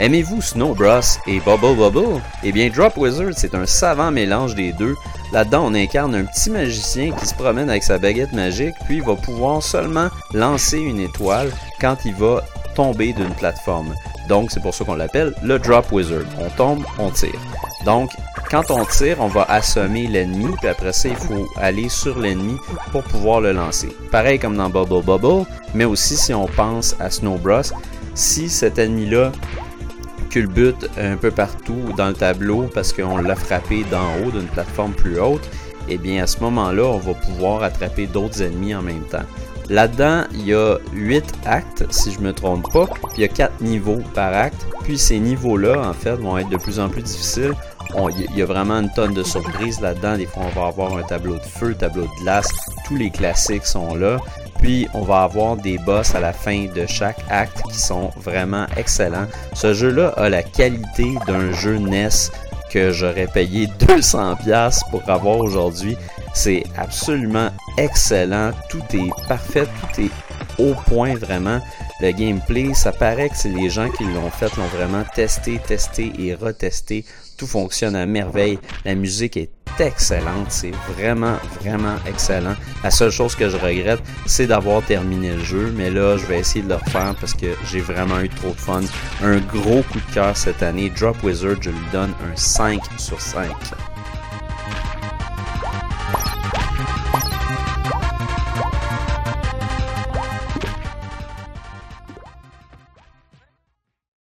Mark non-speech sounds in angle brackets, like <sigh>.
Aimez-vous Snow Bros et Bubble Bubble Eh bien, Drop Wizard, c'est un savant mélange des deux. Là-dedans, on incarne un petit magicien qui se promène avec sa baguette magique, puis va pouvoir seulement lancer une étoile quand il va tomber d'une plateforme. Donc, c'est pour ça qu'on l'appelle le Drop Wizard. On tombe, on tire. Donc, quand on tire, on va assommer l'ennemi, puis après ça, il faut aller sur l'ennemi pour pouvoir le lancer. Pareil comme dans Bubble Bubble, mais aussi si on pense à Snow Bros, si cet ennemi-là culbute un peu partout dans le tableau parce qu'on l'a frappé d'en haut d'une plateforme plus haute, et eh bien à ce moment-là, on va pouvoir attraper d'autres ennemis en même temps. Là-dedans, il y a 8 actes, si je me trompe pas, puis il y a 4 niveaux par acte. Puis ces niveaux-là, en fait, vont être de plus en plus difficiles. Il y a vraiment une tonne de surprises là-dedans. Des fois, on va avoir un tableau de feu, tableau de glace. Tous les classiques sont là. Puis, on va avoir des boss à la fin de chaque acte qui sont vraiment excellents. Ce jeu-là a la qualité d'un jeu NES que j'aurais payé <laughs> 200$ pour avoir aujourd'hui. C'est absolument excellent. Tout est parfait. Tout est au point vraiment. Le gameplay, ça paraît que c'est les gens qui l'ont fait, l'ont vraiment testé, testé et retesté. Tout fonctionne à merveille. La musique est excellente. C'est vraiment, vraiment excellent. La seule chose que je regrette, c'est d'avoir terminé le jeu. Mais là, je vais essayer de le refaire parce que j'ai vraiment eu trop de fun. Un gros coup de cœur cette année. Drop Wizard, je lui donne un 5 sur 5.